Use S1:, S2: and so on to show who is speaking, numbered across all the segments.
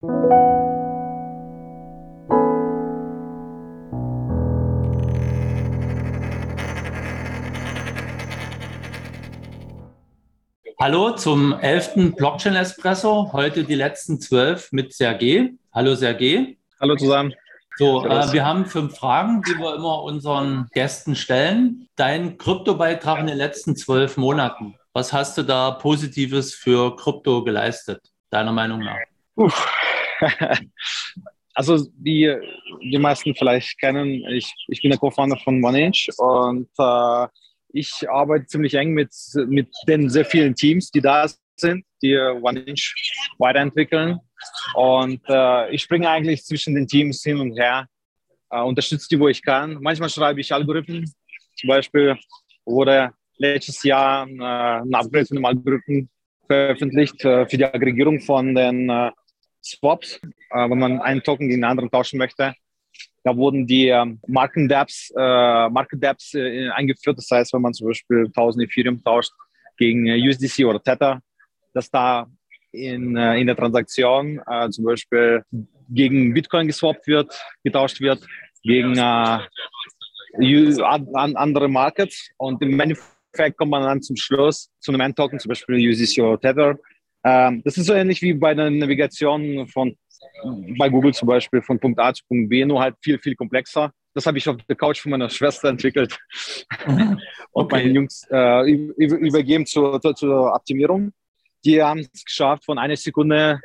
S1: Hallo zum 11. Blockchain Espresso. Heute die letzten zwölf mit Sergej. Hallo Sergej.
S2: Hallo zusammen.
S1: So, äh, wir haben fünf Fragen, die wir immer unseren Gästen stellen. Dein Kryptobeitrag in den letzten zwölf Monaten. Was hast du da Positives für Krypto geleistet, deiner Meinung nach? Uff.
S2: Also wie die meisten vielleicht kennen, ich, ich bin der Co-Founder von OneInch und äh, ich arbeite ziemlich eng mit, mit den sehr vielen Teams, die da sind, die OneInch weiterentwickeln. Und äh, ich springe eigentlich zwischen den Teams hin und her, äh, unterstütze die, wo ich kann. Manchmal schreibe ich Algorithmen. Zum Beispiel wurde letztes Jahr äh, ein Upgrade von einem Algorithmen veröffentlicht äh, für die Aggregierung von den äh, Swaps, äh, wenn man einen Token gegen einen anderen tauschen möchte. Da wurden die ähm, Market Dapps, äh, Market Dapps äh, eingeführt. Das heißt, wenn man zum Beispiel 1000 Ethereum tauscht gegen äh, USDC oder Tether, dass da in, äh, in der Transaktion äh, zum Beispiel gegen Bitcoin geswappt wird, getauscht wird, gegen andere Markets. Und im Endeffekt kommt man dann zum Schluss zu einem Endtoken, zum Beispiel USDC oder Tether. Ähm, das ist so ähnlich wie bei der Navigation von bei Google zum Beispiel von Punkt A zu Punkt B, nur halt viel, viel komplexer. Das habe ich auf der Couch von meiner Schwester entwickelt okay. und meinen Jungs äh, übergeben zur, zur Optimierung. Die haben es geschafft, von einer Sekunde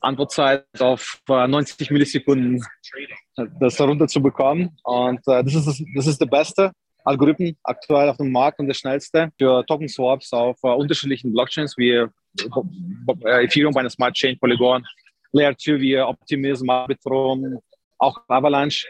S2: Antwortzeit auf 90 äh, Millisekunden das herunterzubekommen. Und äh, das, ist das, das ist der beste Algorithmen aktuell auf dem Markt und der schnellste für Token Swaps auf uh, unterschiedlichen Blockchains wie uh, Ethereum bei einer Smart Chain, Polygon, Layer 2 wie Optimism, Arbitrum, auch Avalanche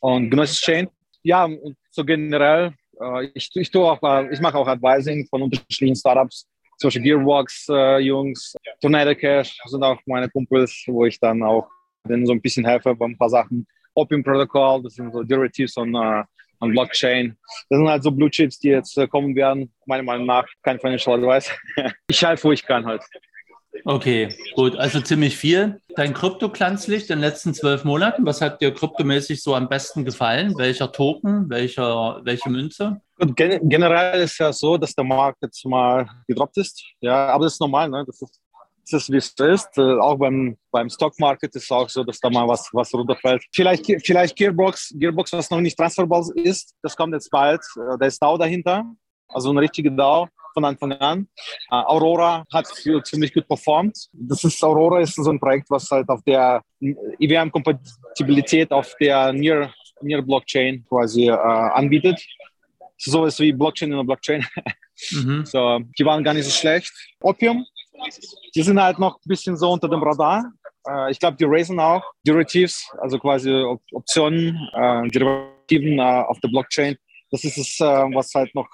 S2: und Gnosis Chain. Ja, und so generell, uh, ich, ich, tue auch, ich mache auch Advising von unterschiedlichen Startups, zum Beispiel Gearbox Jungs, Tornado Cash sind auch meine Kumpels, wo ich dann auch denen so ein bisschen helfe bei ein paar Sachen. Opium Protocol, das sind so Derivatives und an Blockchain. Das sind halt so Blue Chips, die jetzt äh, kommen werden. Meiner Meinung nach kein Financial Advice. ich helfe, wo ich kann halt.
S1: Okay, gut, also ziemlich viel. Dein Krypto-Glanzlicht in den letzten zwölf Monaten, was hat dir kryptomäßig so am besten gefallen? Welcher Token, welcher, welche Münze?
S2: Gut, gen generell ist ja so, dass der Markt jetzt mal gedroppt ist. Ja, aber das ist normal, ne? Das ist es ist, wie es ist. Äh, auch beim, beim Stockmarket ist es auch so, dass da mal was, was runterfällt. Vielleicht, vielleicht Gearbox, Gearbox, was noch nicht transferbar ist, das kommt jetzt bald. Äh, da ist DAO dahinter, also eine richtige DAO von Anfang an. Uh, Aurora hat ziemlich gut performt. Das ist Aurora ist so ein Projekt, was halt auf der IWM-Kompatibilität auf der Near, Near Blockchain quasi uh, anbietet. Sowas wie Blockchain in der Blockchain. Mhm. So, die waren gar nicht so schlecht. Opium die sind halt noch ein bisschen so unter dem Radar. Äh, ich glaube, die raisen auch Derivatives, also quasi Optionen, äh, Derivativen äh, auf der Blockchain. Das ist es, äh, was halt noch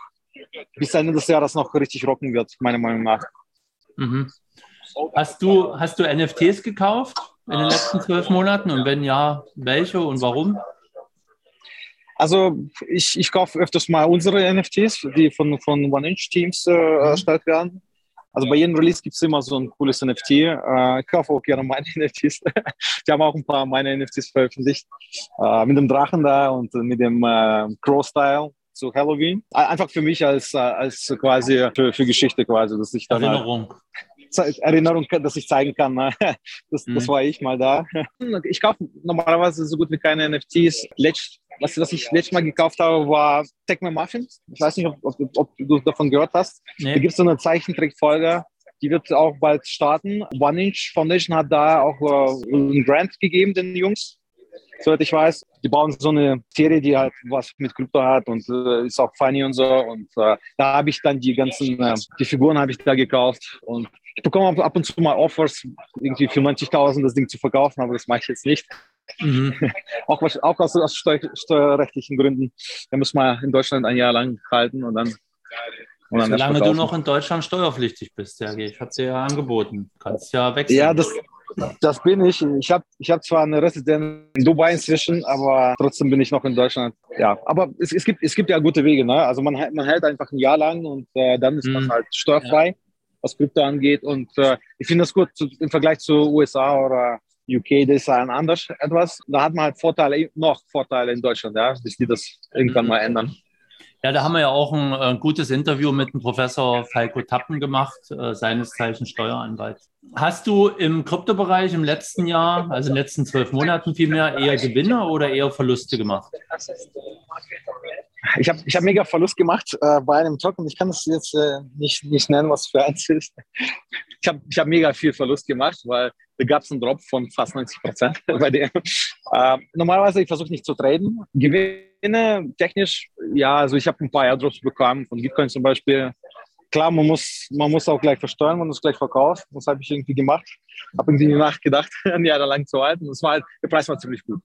S2: bis Ende des Jahres noch richtig rocken wird, meiner Meinung nach.
S1: Mhm. Hast du, hast du NFTs gekauft in den letzten zwölf Monaten? Und wenn ja, welche und warum?
S2: Also ich, ich kaufe öfters mal unsere NFTs, die von, von One-Inch-Teams äh, erstellt werden. Also bei jedem Release gibt es immer so ein cooles NFT. Äh, ich kaufe auch gerne meine NFTs. Die haben auch ein paar meiner NFTs veröffentlicht. Äh, mit dem Drachen da und mit dem äh, Crow-Style zu Halloween. Einfach für mich als, äh, als quasi für, für Geschichte quasi, dass ich dann halt Erinnerung. Halt, Erinnerung, dass ich zeigen kann, ne? das, mhm. das war ich mal da. Ich kaufe normalerweise so gut wie keine NFTs. Letzt, was, was ich letztes Mal gekauft habe, war Tecmo Muffins. Ich weiß nicht, ob, ob, ob du davon gehört hast. Nee. Da gibt es so eine Zeichentrickfolge, die wird auch bald starten. One Inch Foundation hat da auch äh, einen Grant gegeben, den Jungs. Soweit ich weiß, die bauen so eine Serie, die halt was mit Krypto hat und äh, ist auch funny und so. Und äh, da habe ich dann die ganzen, äh, die Figuren habe ich da gekauft und ich bekomme ab und zu mal Offers, irgendwie für 90.000 das Ding zu verkaufen, aber das mache ich jetzt nicht. Mhm. auch, auch aus, aus steuer, steuerrechtlichen Gründen. Da muss man in Deutschland ein Jahr lang halten und dann.
S1: Und dann Solange du noch in Deutschland steuerpflichtig bist, Sergej. Ich habe dir ja angeboten. Du kannst ja wechseln.
S2: Ja, das, das bin ich. Ich habe ich hab zwar eine Residenz in Dubai inzwischen, aber trotzdem bin ich noch in Deutschland. Ja, aber es, es, gibt, es gibt ja gute Wege. Ne? Also man, man hält einfach ein Jahr lang und äh, dann ist mhm. man halt steuerfrei, ja. was Krypto angeht. Und äh, ich finde das gut im Vergleich zu USA oder UK, die ist ein anders etwas. Da hat man halt Vorteile, noch Vorteile in Deutschland, ja, bis die das irgendwann mal ändern.
S1: Ja, da haben wir ja auch ein, ein gutes Interview mit dem Professor Falco Tappen gemacht, äh, seines Zeichen Steueranwalt. Hast du im Kryptobereich im letzten Jahr, also in den letzten zwölf Monaten vielmehr, eher Gewinne oder eher Verluste gemacht?
S2: Ich habe ich hab mega Verlust gemacht äh, bei einem Token. Ich kann das jetzt äh, nicht, nicht nennen, was für eins ist. Ich habe ich hab mega viel Verlust gemacht, weil da gab es einen Drop von fast 90 Prozent bei dem. Äh, normalerweise, ich versuche nicht zu traden. Gewinne technisch, ja, also ich habe ein paar Airdrops bekommen von Bitcoin zum Beispiel. Klar, man muss, man muss auch gleich versteuern, man muss gleich verkaufen. Das habe ich irgendwie gemacht. Habe irgendwie nachgedacht, ein Jahr lang zu halten. Das war halt, der Preis war ziemlich gut.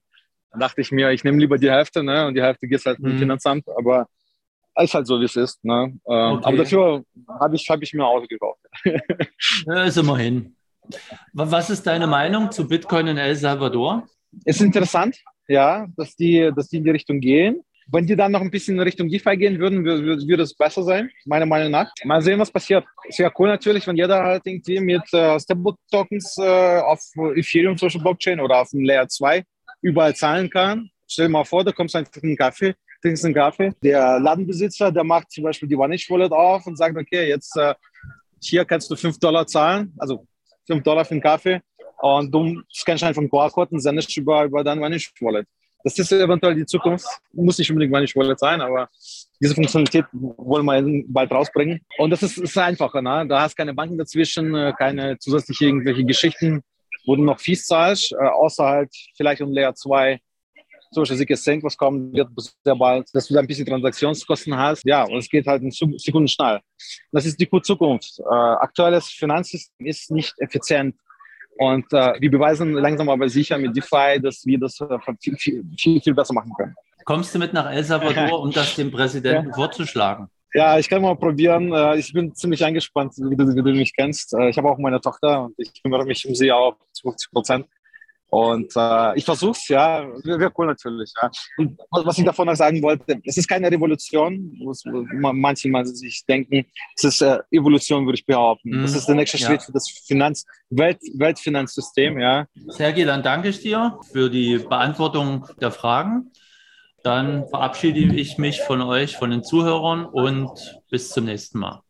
S2: Dann dachte ich mir, ich nehme lieber die Hälfte, ne? Und die Hälfte geht halt mhm. Finanzamt, aber ist halt so, wie es ist. Ne? Ähm, okay. Aber dafür habe ich, hab ich mir ein Auto gekauft.
S1: ja, ist immerhin. Was ist deine Meinung zu Bitcoin in El Salvador?
S2: Ist interessant, ja, dass die, dass die in die Richtung gehen. Wenn die dann noch ein bisschen in Richtung DeFi gehen würden, würde, würde es besser sein, meiner Meinung nach. Mal sehen, was passiert. Ist ja cool natürlich, wenn jeder halt irgendwie mit äh, Stable-Tokens äh, auf Ethereum Social Blockchain oder auf dem Layer 2 überall zahlen kann. Stell dir mal vor, da kommst einfach einen Kaffee, trinkst einen Kaffee. Der Ladenbesitzer, der macht zum Beispiel die Vanish Wallet auf und sagt, okay, jetzt äh, hier kannst du 5 Dollar zahlen, also 5 Dollar für einen Kaffee und du scannst einfach einen QR-Code und sendest über, über dein Vanish Wallet. Das ist eventuell die Zukunft, muss nicht unbedingt Vanish Wallet sein, aber diese Funktionalität wollen wir bald rausbringen. Und das ist, ist einfacher, ne? da hast keine Banken dazwischen, äh, keine zusätzliche irgendwelche Geschichten wo du noch Fees zahlst, äh, außer halt vielleicht um Layer 2 zum Beispiel Sickest Sync, was kommen wird sehr bald, dass du da ein bisschen Transaktionskosten hast. Ja, und es geht halt in Sekunden schnell. Das ist die Zukunft. Äh, aktuelles Finanzsystem ist nicht effizient. Und äh, wir beweisen langsam aber sicher mit DeFi, dass wir das äh, viel, viel, viel, besser machen können.
S1: Kommst du mit nach El Salvador, um das dem Präsidenten ja. vorzuschlagen?
S2: Ja, ich kann mal probieren. Äh, ich bin ziemlich eingespannt, wie du, wie du mich kennst. Äh, ich habe auch meine Tochter und ich kümmere mich um sie auch zu 50 Prozent. Und äh, ich versuche es, ja, wäre cool natürlich. Ja. Und was ich davon noch sagen wollte, es ist keine Revolution, was manche mal sich denken, es ist äh, Evolution, würde ich behaupten. Mm, das ist der nächste Schritt ja. für das Finanz Welt Weltfinanzsystem. Ja.
S1: Sergej, dann danke ich dir für die Beantwortung der Fragen. Dann verabschiede ich mich von euch, von den Zuhörern und bis zum nächsten Mal.